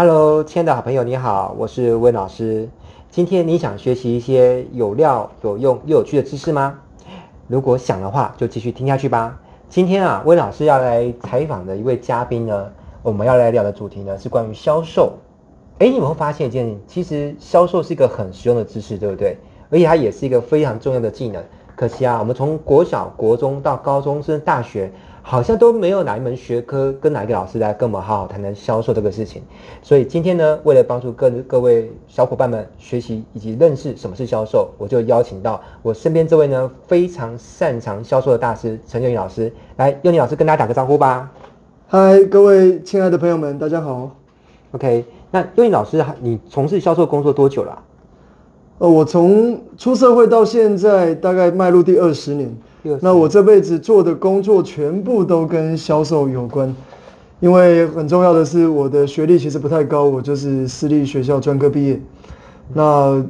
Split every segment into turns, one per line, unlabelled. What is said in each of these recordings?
Hello，亲爱的好朋友，你好，我是温老师。今天你想学习一些有料、有用又有趣的知识吗？如果想的话，就继续听下去吧。今天啊，温老师要来采访的一位嘉宾呢，我们要来聊的主题呢是关于销售。诶，你们会发现一件，其实销售是一个很实用的知识，对不对？而且它也是一个非常重要的技能。可惜啊，我们从国小、国中到高中甚至大学，好像都没有哪一门学科跟哪一个老师来跟我们好好谈谈销售这个事情。所以今天呢，为了帮助各各位小伙伴们学习以及认识什么是销售，我就邀请到我身边这位呢非常擅长销售的大师陈佑宁老师来。佑宁老师跟大家打个招呼吧。
嗨，各位亲爱的朋友们，大家好。
OK，那佑宁老师，你从事销售工作多久了啊？
呃，我从出社会到现在，大概迈入第二十年。那我这辈子做的工作全部都跟销售有关，因为很重要的是，我的学历其实不太高，我就是私立学校专科毕业。那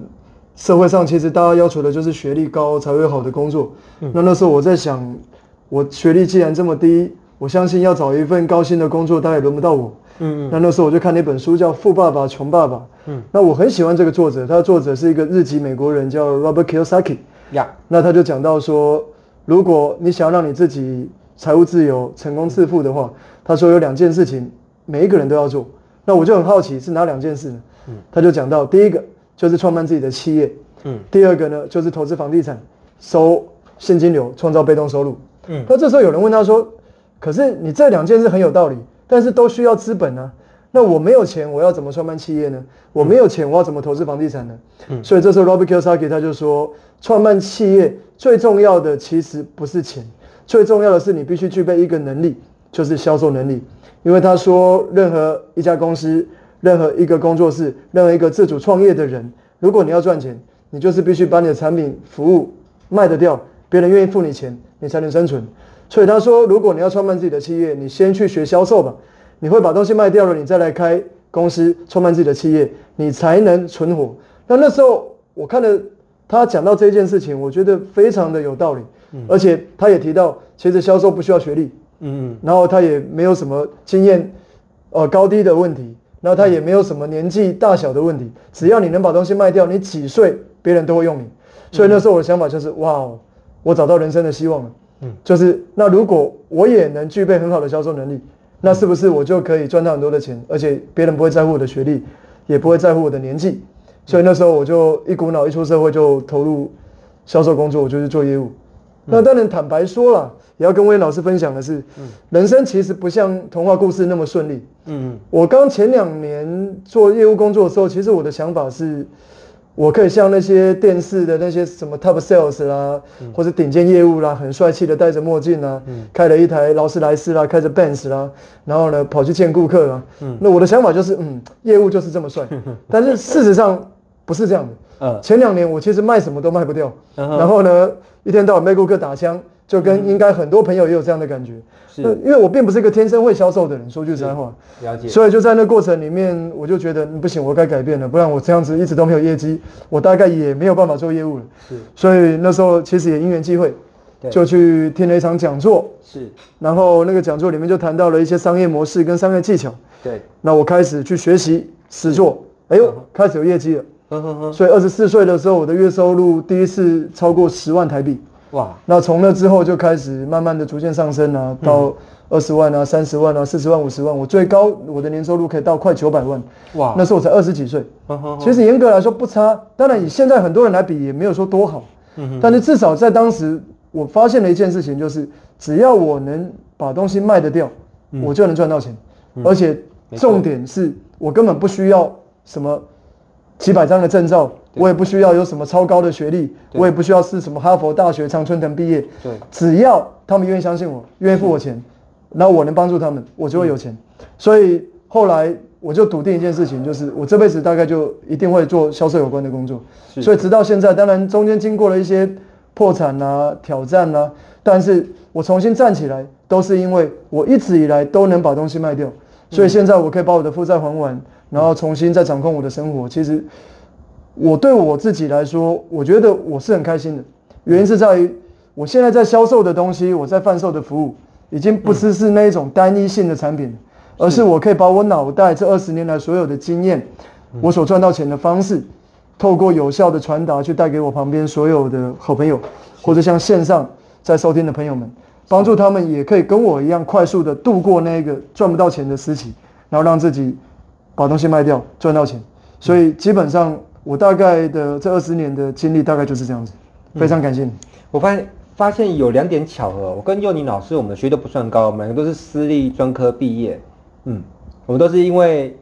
社会上其实大家要求的就是学历高才会有好的工作。那那时候我在想，我学历既然这么低，我相信要找一份高薪的工作，大概轮不到我。嗯嗯，那那时候我就看一本书叫《富爸爸穷爸爸》。嗯，那我很喜欢这个作者，他的作者是一个日籍美国人，叫 Robert Kiyosaki。呀，那他就讲到说，如果你想要让你自己财务自由、成功致富的话，他说有两件事情，每一个人都要做。那我就很好奇是哪两件事呢？嗯，他就讲到第一个就是创办自己的企业。嗯，第二个呢就是投资房地产，收现金流，创造被动收入。嗯，那这时候有人问他说，可是你这两件事很有道理。但是都需要资本啊，那我没有钱，我要怎么创办企业呢？我没有钱，我要怎么投资房地产呢？嗯，所以这时候 Robert Kiyosaki 他就说，创办企业最重要的其实不是钱，最重要的是你必须具备一个能力，就是销售能力。因为他说，任何一家公司、任何一个工作室、任何一个自主创业的人，如果你要赚钱，你就是必须把你的产品、服务卖得掉，别人愿意付你钱，你才能生存。所以他说，如果你要创办自己的企业，你先去学销售吧。你会把东西卖掉了，你再来开公司，创办自己的企业，你才能存活。那那时候我看了他讲到这件事情，我觉得非常的有道理。嗯，而且他也提到，其实销售不需要学历。嗯嗯。然后他也没有什么经验，呃，高低的问题。然后他也没有什么年纪大小的问题。只要你能把东西卖掉，你几岁别人都会用你。所以那时候我的想法就是，哇哦，我找到人生的希望了。嗯，就是那如果我也能具备很好的销售能力，那是不是我就可以赚到很多的钱？而且别人不会在乎我的学历，也不会在乎我的年纪。所以那时候我就一股脑一出社会就投入销售工作，我就是做业务。那当然坦白说了，也要跟威老师分享的是，人生其实不像童话故事那么顺利。嗯，我刚前两年做业务工作的时候，其实我的想法是。我可以像那些电视的那些什么 top sales 啦，嗯、或者顶尖业务啦，很帅气的戴着墨镜啦，嗯、开了一台劳斯莱斯啦，开着 Benz 啦，然后呢跑去见顾客啦。嗯、那我的想法就是，嗯，业务就是这么帅。但是事实上不是这样的。嗯、前两年我其实卖什么都卖不掉，嗯、然后呢一天到晚被顾客打枪。就跟应该很多朋友也有这样的感觉，是，因为我并不是一个天生会销售的人，说句实在话，了解。所以就在那过程里面，我就觉得不行，我该改变了，不然我这样子一直都没有业绩，我大概也没有办法做业务了。是，所以那时候其实也因缘际会，就去听了一场讲座，是，然后那个讲座里面就谈到了一些商业模式跟商业技巧，对，那我开始去学习实做，哎呦，开始有业绩了，呵呵呵，所以二十四岁的时候，我的月收入第一次超过十万台币。哇，那从那之后就开始慢慢的逐渐上升啊，到二十万啊、三十万啊、四十万、五十万，我最高我的年收入可以到快九百万。哇，那时候我才二十几岁，其实严格来说不差。当然以现在很多人来比也没有说多好，但是至少在当时我发现了一件事情，就是只要我能把东西卖得掉，我就能赚到钱，而且重点是我根本不需要什么几百张的证照。我也不需要有什么超高的学历，我也不需要是什么哈佛大学常春藤毕业，对，只要他们愿意相信我，愿意付我钱，然后我能帮助他们，我就会有钱。所以后来我就笃定一件事情，就是我这辈子大概就一定会做销售有关的工作。所以直到现在，当然中间经过了一些破产啊、挑战啊，但是我重新站起来，都是因为我一直以来都能把东西卖掉，所以现在我可以把我的负债还完，然后重新再掌控我的生活。其实。我对我自己来说，我觉得我是很开心的，原因是在于我现在在销售的东西，我在贩售的服务，已经不是是那一种单一性的产品，而是我可以把我脑袋这二十年来所有的经验，我所赚到钱的方式，透过有效的传达，去带给我旁边所有的好朋友，或者像线上在收听的朋友们，帮助他们也可以跟我一样快速的度过那个赚不到钱的时期，然后让自己把东西卖掉赚到钱。所以基本上我大概的这二十年的经历大概就是这样子。非常感谢你。
我发现发现有两点巧合，我跟佑宁老师我们的学历都不算高，我们两个都是私立专科毕业。嗯，我们都是因为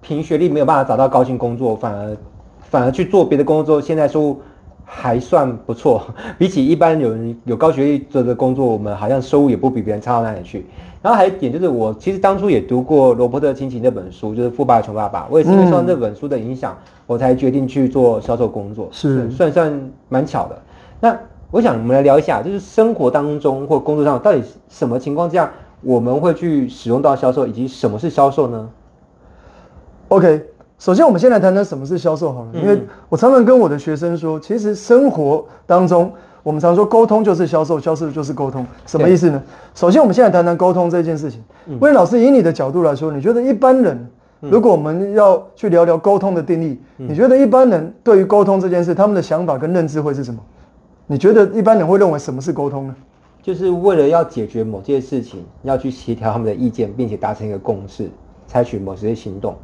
凭学历没有办法找到高薪工作，反而反而去做别的工作，现在收入还算不错。比起一般有人有高学历做的工作，我们好像收入也不比别人差到哪里去。然后还有一点就是，我其实当初也读过罗伯特清崎那本书，就是《富爸爸穷爸爸》，我也是因为受到那本书的影响，嗯、我才决定去做销售工作。
是，
算算蛮巧的。那我想我们来聊一下，就是生活当中或工作上，到底什么情况下我们会去使用到销售，以及什么是销售呢
？OK，首先我们先来谈谈什么是销售好了，嗯、因为我常常跟我的学生说，其实生活当中我们常说沟通就是销售，销售就是沟通，什么意思呢？首先我们现在谈谈沟通这件事情。魏、嗯、老师以你的角度来说，你觉得一般人如果我们要去聊聊沟通的定义，嗯、你觉得一般人对于沟通这件事，他们的想法跟认知会是什么？你觉得一般人会认为什么是沟通呢？
就是为了要解决某件事情，要去协调他们的意见，并且达成一个共识，采取某些行动。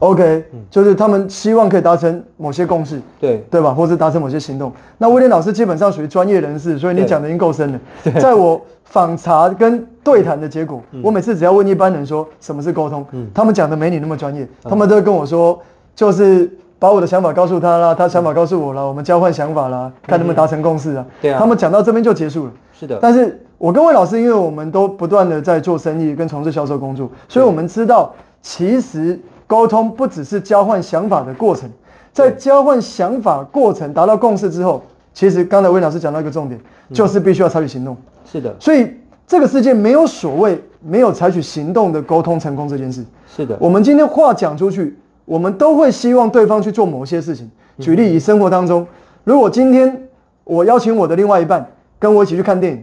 OK，嗯，就是他们希望可以达成某些共识，
对
对吧？或者达成某些行动。那威廉老师基本上属于专业人士，所以你讲的已经够深了。在我访查跟对谈的结果，嗯、我每次只要问一般人说什么是沟通，嗯、他们讲的没你那么专业，嗯、他们都会跟我说就是。把我的想法告诉他啦，他想法告诉我啦，我们交换想法啦，看能不能达成共识啊。对啊。他们讲到这边就结束了。
是的。
但是我跟魏老师，因为我们都不断的在做生意跟从事销售工作，所以我们知道，其实沟通不只是交换想法的过程，在交换想法过程达到共识之后，其实刚才魏老师讲到一个重点，就是必须要采取行动。
是的。
所以这个世界没有所谓没有采取行动的沟通成功这件事。
是的。
我们今天话讲出去。我们都会希望对方去做某些事情。举例，以生活当中，如果今天我邀请我的另外一半跟我一起去看电影，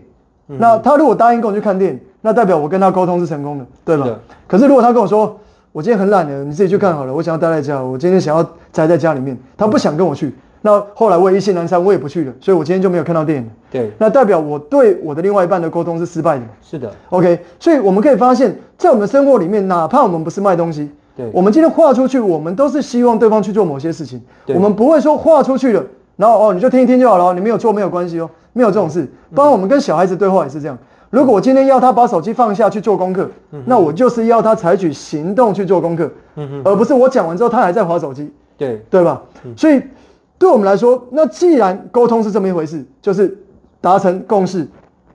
那他如果答应跟我去看电影，那代表我跟他沟通是成功的，对吧？可是如果他跟我说，我今天很懒的，你自己去看好了，我想要待在家，我今天想要宅在家里面，他不想跟我去，那后来我也意兴阑珊，我也不去了，所以我今天就没有看到电影。
对，
那代表我对我的另外一半的沟通是失败的。
是的
，OK，所以我们可以发现，在我们的生活里面，哪怕我们不是卖东西。
对
我们今天画出去，我们都是希望对方去做某些事情。对我们不会说画出去了，然后哦，你就听一听就好了，你没有做没有关系哦，没有这种事。包括我们跟小孩子对话也是这样。如果我今天要他把手机放下去做功课，嗯、那我就是要他采取行动去做功课，嗯、而不是我讲完之后他还在划手机。
对
对吧？嗯、所以对我们来说，那既然沟通是这么一回事，就是达成共识，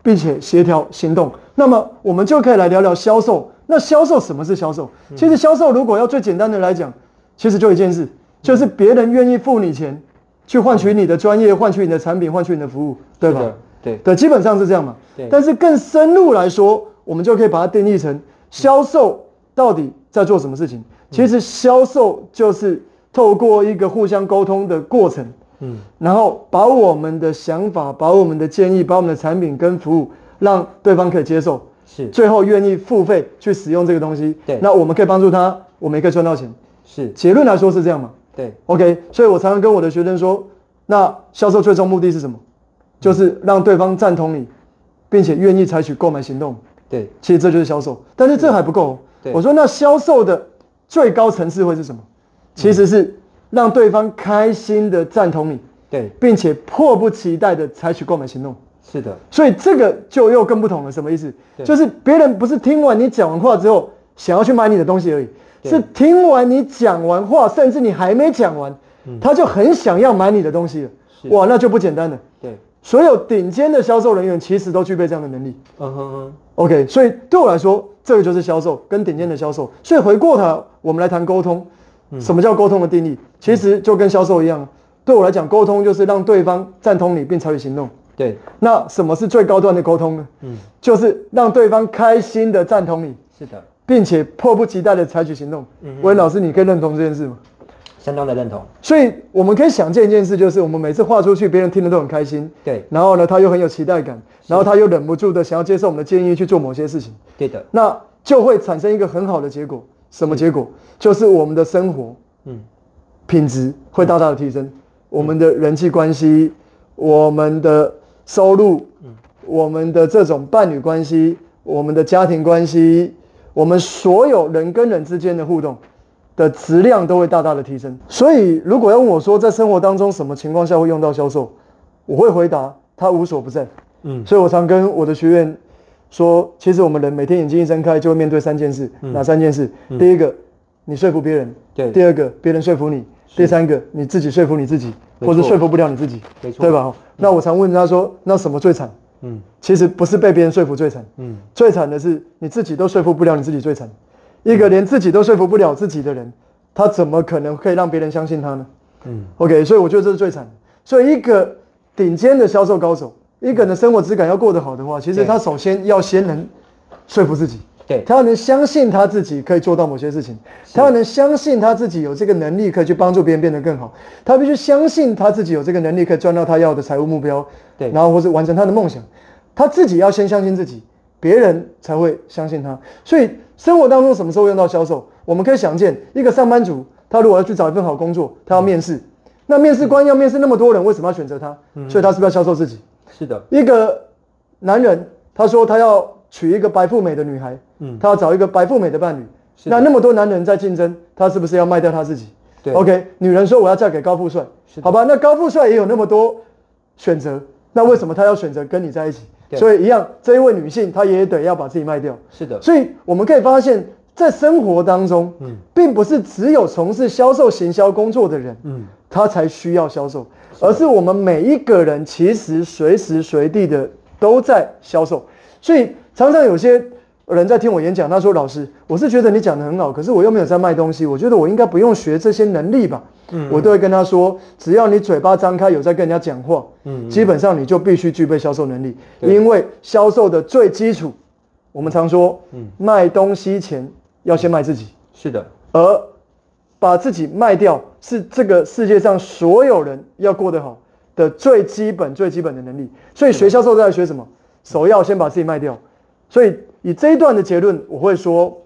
并且协调行动，那么我们就可以来聊聊销售。那销售什么是销售？其实销售如果要最简单的来讲，其实就一件事，就是别人愿意付你钱，去换取你的专业，换取你的产品，换取你的服务，对吧？
对
对，基本上是这样嘛。对。但是更深入来说，我们就可以把它定义成销售到底在做什么事情？其实销售就是透过一个互相沟通的过程，嗯，然后把我们的想法、把我们的建议、把我们的产品跟服务，让对方可以接受。是，最后愿意付费去使用这个东西，对，那我们可以帮助他，我们也可以赚到钱。是，结论来说是这样嘛？对，OK。所以我常常跟我的学生说，那销售最终目的是什么？就是让对方赞同你，并且愿意采取购买行动。对，其实这就是销售。但是这还不够。对，我说那销售的最高层次会是什么？其实是让对方开心的赞同你，对，并且迫不及待的采取购买行动。是的，所以这个就又更不同了。什么意思？就是别人不是听完你讲完话之后想要去买你的东西而已，是听完你讲完话，甚至你还没讲完，嗯、他就很想要买你的东西了。哇，那就不简单了。对，所有顶尖的销售人员其实都具备这样的能力。嗯哼哼。OK，所以对我来说，这个就是销售跟顶尖的销售。所以回过头，我们来谈沟通。什么叫沟通的定义？其实就跟销售一样。对我来讲，沟通就是让对方赞同你并采取行动。对，那什么是最高端的沟通呢？嗯，就是让对方开心的赞同你，是的，并且迫不及待的采取行动。嗯，威老师，你可以认同这件事吗？
相当的认同。
所以我们可以想见一件事，就是我们每次画出去，别人听得都很开心。对，然后呢，他又很有期待感，然后他又忍不住的想要接受我们的建议去做某些事情。对的。那就会产生一个很好的结果。什么结果？就是我们的生活，嗯，品质会大大的提升，我们的人际关系，我们的收入，嗯我们的这种伴侣关系，我们的家庭关系，我们所有人跟人之间的互动的质量都会大大的提升。所以，如果要问我说，在生活当中什么情况下会用到销售，我会回答，它无所不在。嗯，所以我常跟我的学员说，其实我们人每天眼睛一睁开，就会面对三件事，哪三件事？第一个，你说服别人；对，第二个，别人说服你；第三个，你自己说服你自己，或者说服不了你自己，没错，对吧？那我常问他说，那什么最惨？嗯，其实不是被别人说服最惨，嗯，最惨的是你自己都说服不了你自己最惨。一个连自己都说服不了自己的人，他怎么可能可以让别人相信他呢？嗯，OK，所以我觉得这是最惨的。所以一个顶尖的销售高手，一个人的生活质感要过得好的话，其实他首先要先能说服自己，对，他要能相信他自己可以做到某些事情，他要能相信他自己有这个能力可以去帮助别人变得更好，他必须相信他自己有这个能力可以赚到他要的财务目标，对，然后或是完成他的梦想，他自己要先相信自己，别人才会相信他。所以生活当中什么时候用到销售？我们可以想见，一个上班族，他如果要去找一份好工作，他要面试，那面试官要面试那么多人，为什么要选择他？所以他是不是要销售自己？
是的。
一个男人，他说他要娶一个白富美的女孩，嗯，他要找一个白富美的伴侣，那那么多男人在竞争，他是不是要卖掉他自己？对。OK，女人说我要嫁给高富帅，好吧，那高富帅也有那么多选择，那为什么他要选择跟你在一起？所以一样，这一位女性她也得要把自己卖掉。
是的。
所以我们可以发现，在生活当中，嗯，并不是只有从事销售行销工作的人，嗯，他才需要销售，而是我们每一个人其实随时随地的都在销售。所以常常有些人在听我演讲，他说：“老师，我是觉得你讲得很好，可是我又没有在卖东西，我觉得我应该不用学这些能力吧？”嗯，我都会跟他说，只要你嘴巴张开，有在跟人家讲话，嗯，基本上你就必须具备销售能力，因为销售的最基础，我们常说，嗯，卖东西前要先卖自己，
是的，
而把自己卖掉是这个世界上所有人要过得好的最基本、最基本的能力。所以学销售都在学什么？首要先把自己卖掉。所以以这一段的结论，我会说，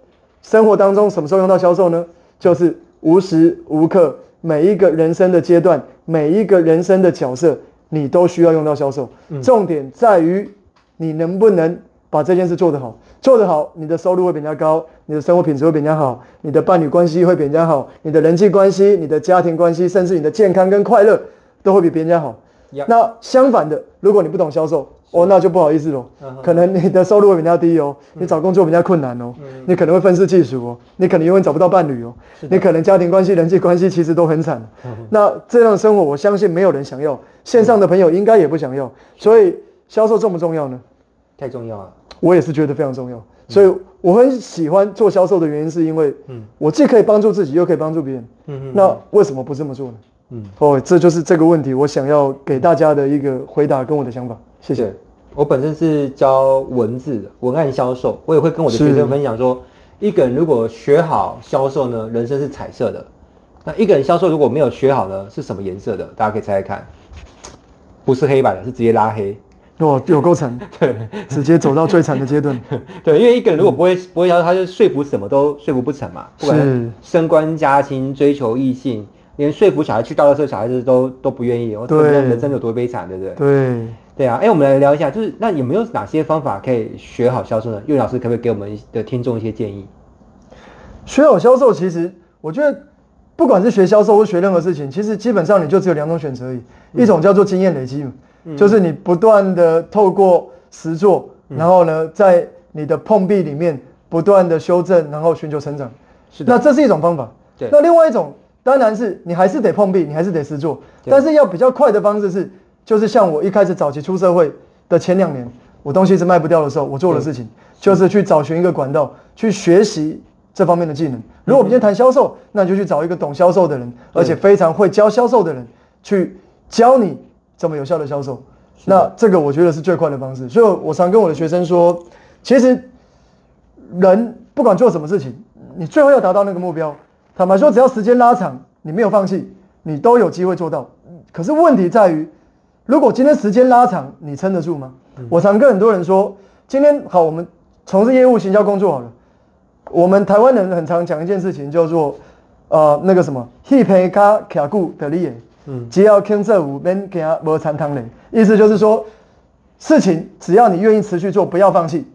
生活当中什么时候用到销售呢？就是无时无刻。每一个人生的阶段，每一个人生的角色，你都需要用到销售。重点在于你能不能把这件事做得好，做得好，你的收入会比人家高，你的生活品质会比人家好，你的伴侣关系会比人家好，你的人际关系、你的家庭关系，甚至你的健康跟快乐，都会比别人家好。那相反的，如果你不懂销售，哦，那就不好意思喽，可能你的收入会比较低哦，你找工作比较困难哦，你可能会愤世嫉俗哦，你可能永远找不到伴侣哦，你可能家庭关系、人际关系其实都很惨。那这样的生活，我相信没有人想要，线上的朋友应该也不想要。所以销售重不重要呢？
太重要了，
我也是觉得非常重要。所以我很喜欢做销售的原因，是因为，嗯我既可以帮助自己，又可以帮助别人。嗯嗯那为什么不这么做呢？嗯，哦，这就是这个问题，我想要给大家的一个回答跟我的想法。谢谢。
我本身是教文字的，文案销售，我也会跟我的学生分享说，一个人如果学好销售呢，人生是彩色的；那一个人销售如果没有学好呢，是什么颜色的？大家可以猜猜看，不是黑白的，是直接拉黑。
哦，有够惨，对，直接走到最惨的阶段。
对，因为一个人如果不会不会销售，他就说服什么都说服不成嘛，不管是升官加薪、追求异性。连说服小孩去倒垃圾，小孩子都都不愿意。我对，人生有多悲惨，对不对？
对，
对啊。哎，我们来聊一下，就是那有没有哪些方法可以学好销售呢？宥老师可不可以给我们的听众一些建议？
学好销售，其实我觉得，不管是学销售或学任何事情，其实基本上你就只有两种选择而已。嗯、一种叫做经验累积就是你不断的透过实作，嗯、然后呢，在你的碰壁里面不断的修正，然后寻求成长。是的。那这是一种方法。对。那另外一种。当然是你还是得碰壁，你还是得实做，但是要比较快的方式是，就是像我一开始早期出社会的前两年，我东西是卖不掉的时候，我做的事情就是去找寻一个管道去学习这方面的技能。如果我们今天谈销售，那你就去找一个懂销售的人，而且非常会教销售的人去教你怎么有效的销售。那这个我觉得是最快的方式。所以我常跟我的学生说，其实人不管做什么事情，你最后要达到那个目标。坦白说，只要时间拉长，你没有放弃，你都有机会做到。可是问题在于，如果今天时间拉长，你撑得住吗？嗯、我常跟很多人说，今天好，我们从事业务行销工作好了，我们台湾人很常讲一件事情，叫做呃那个什么，He pay 卡卡固的利嗯，只要听这五边给他无残汤嘞，意思就是说，事情只要你愿意持续做，不要放弃，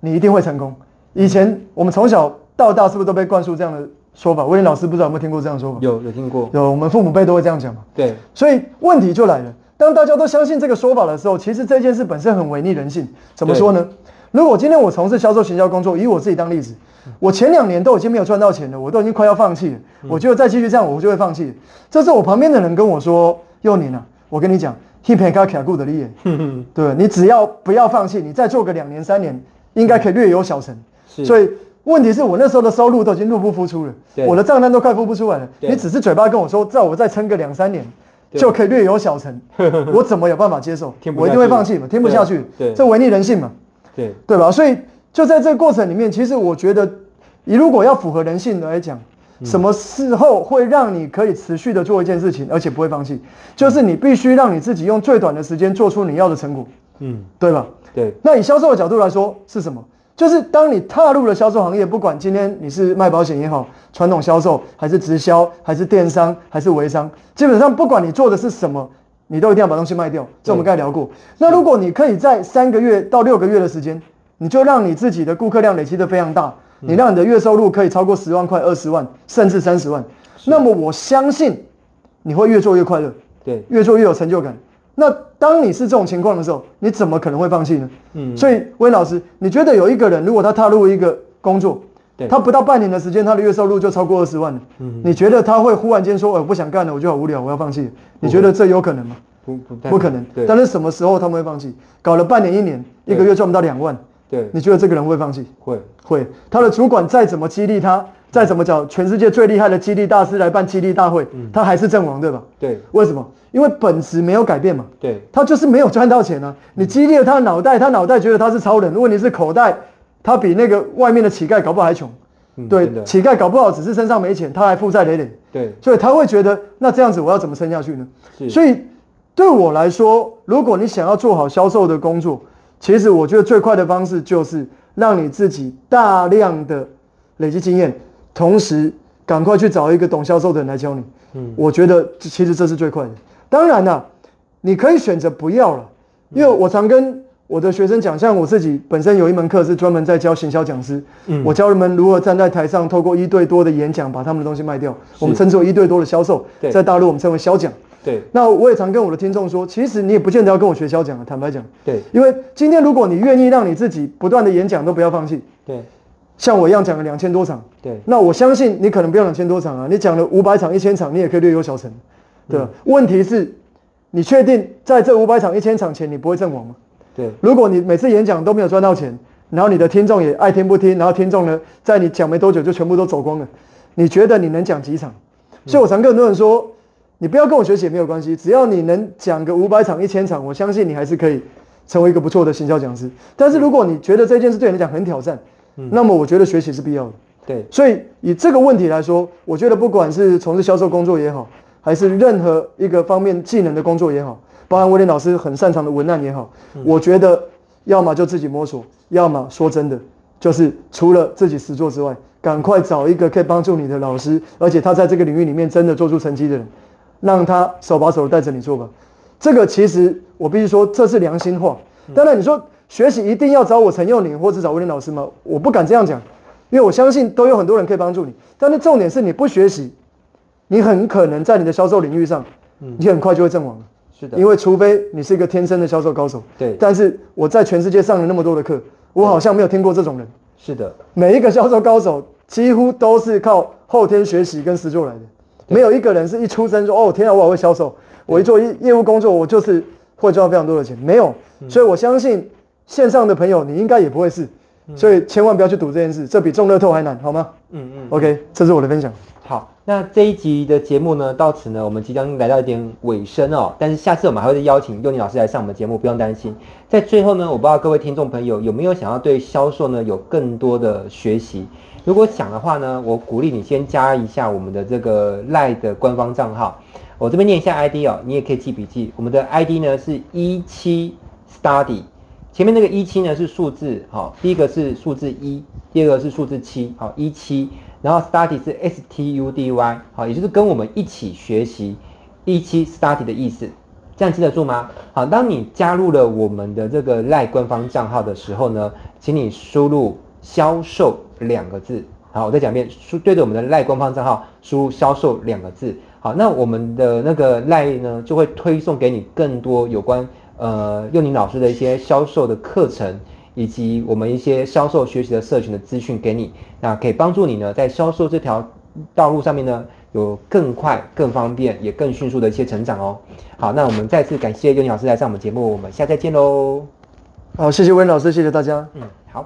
你一定会成功。以前我们从小到大是不是都被灌输这样的说法？威廉老师不知道有没有听过这样的说法？
有，有听过。
有，我们父母辈都会这样讲嘛。
对。
所以问题就来了，当大家都相信这个说法的时候，其实这件事本身很违逆人性。怎么说呢？如果今天我从事销售行销工作，以我自己当例子，我前两年都已经没有赚到钱了，我都已经快要放弃了。我觉得再继续这样，我就会放弃。这是我旁边的人跟我说：“幼年啊，我跟你讲，he pay 卡卡固的对，你只要不要放弃，你再做个两年三年，应该可以略有小成。所以问题是我那时候的收入都已经入不敷出了，我的账单都快付不出来了。你只是嘴巴跟我说，叫我再撑个两三年，就可以略有小成，我怎么有办法接受？我一定会放弃嘛，听不下去。这违逆人性嘛。”对对吧？所以就在这个过程里面，其实我觉得，你如果要符合人性来讲，什么时候会让你可以持续的做一件事情，而且不会放弃，就是你必须让你自己用最短的时间做出你要的成果，嗯，对吧？对。那以销售的角度来说是什么？就是当你踏入了销售行业，不管今天你是卖保险也好，传统销售还是直销，还是电商，还是微商，基本上不管你做的是什么。你都一定要把东西卖掉，这我们刚才聊过。那如果你可以在三个月到六个月的时间，你就让你自己的顾客量累积的非常大，你让你的月收入可以超过十万块、二十万，甚至三十万，那么我相信你会越做越快乐，对，越做越有成就感。那当你是这种情况的时候，你怎么可能会放弃呢？嗯，所以温老师，你觉得有一个人如果他踏入一个工作，他不到半年的时间，他的月收入就超过二十万了。嗯，你觉得他会忽然间说：“我不想干了，我就好无聊，我要放弃。”你觉得这有可能吗？不不不可能。对。但是什么时候他们会放弃？搞了半年一年，一个月赚不到两万。对。你觉得这个人会放弃？会会。他的主管再怎么激励他，再怎么找全世界最厉害的激励大师来办激励大会，他还是阵亡，对吧？对。为什么？因为本质没有改变嘛。对。他就是没有赚到钱啊！你激励了他的脑袋，他脑袋觉得他是超人。如果你是口袋。他比那个外面的乞丐搞不好还穷，嗯、对，乞丐搞不好只是身上没钱，他还负债累累，对，所以他会觉得那这样子我要怎么撑下去呢？所以对我来说，如果你想要做好销售的工作，其实我觉得最快的方式就是让你自己大量的累积经验，同时赶快去找一个懂销售的人来教你。嗯，我觉得其实这是最快的。当然了，你可以选择不要了，因为我常跟。我的学生讲，像我自己本身有一门课是专门在教行销讲师，嗯，我教人们如何站在台上，透过一对多的演讲把他们的东西卖掉。我们称之为一对多的销售，在大陆我们称为销讲。对，那我也常跟我的听众说，其实你也不见得要跟我学销讲啊，坦白讲。对，因为今天如果你愿意让你自己不断的演讲都不要放弃，对，像我一样讲了两千多场，对，那我相信你可能不要两千多场啊，你讲了五百场、一千场，你也可以略有小成，对吧？嗯，问题是，你确定在这五百场、一千场前你不会阵亡吗？对，如果你每次演讲都没有赚到钱，然后你的听众也爱听不听，然后听众呢，在你讲没多久就全部都走光了，你觉得你能讲几场？所以我常跟很多人说，你不要跟我学习也没有关系，只要你能讲个五百场、一千场，我相信你还是可以成为一个不错的行销讲师。但是如果你觉得这件事对你来讲很挑战，那么我觉得学习是必要的。对，所以以这个问题来说，我觉得不管是从事销售工作也好，还是任何一个方面技能的工作也好。包含威廉老师很擅长的文案也好，嗯、我觉得要么就自己摸索，要么说真的，就是除了自己实做之外，赶快找一个可以帮助你的老师，而且他在这个领域里面真的做出成绩的人，让他手把手带着你做吧。这个其实我必须说，这是良心话。当然，你说学习一定要找我陈佑宁或者找威廉老师吗？我不敢这样讲，因为我相信都有很多人可以帮助你。但是重点是你不学习，你很可能在你的销售领域上，你很快就会阵亡了。是的，因为除非你是一个天生的销售高手，对。但是我在全世界上了那么多的课，我好像没有听过这种人。是的，每一个销售高手几乎都是靠后天学习跟实做来的，没有一个人是一出生说哦，天啊，我好会销售，我一做业业务工作，我就是会赚到非常多的钱。没有，所以我相信线上的朋友，你应该也不会是，所以千万不要去赌这件事，这比中乐透还难，好吗？嗯嗯。OK，这是我的分享。
好，那这一集的节目呢，到此呢，我们即将来到一点尾声哦。但是下次我们还会再邀请幼宁老师来上我们的节目，不用担心。在最后呢，我不知道各位听众朋友有没有想要对销售呢有更多的学习？如果想的话呢，我鼓励你先加一下我们的这个赖的官方账号。我这边念一下 ID 哦，你也可以记笔记。我们的 ID 呢是一七 study。前面那个一七呢是数字，好，第一个是数字一，第二个是数字七，好，一七，然后 study 是 S T U D Y，好，也就是跟我们一起学习，一七 study 的意思，这样记得住吗？好，当你加入了我们的这个赖官方账号的时候呢，请你输入销售两个字，好，我再讲一遍，输对着我们的赖官方账号输入销售两个字，好，那我们的那个赖呢就会推送给你更多有关。呃，幼宁老师的一些销售的课程，以及我们一些销售学习的社群的资讯给你，那可以帮助你呢，在销售这条道路上面呢，有更快、更方便、也更迅速的一些成长哦。好，那我们再次感谢幼宁老师来上我们节目，我们下次再见喽。
好，谢谢温老师，谢谢大家。
嗯，好。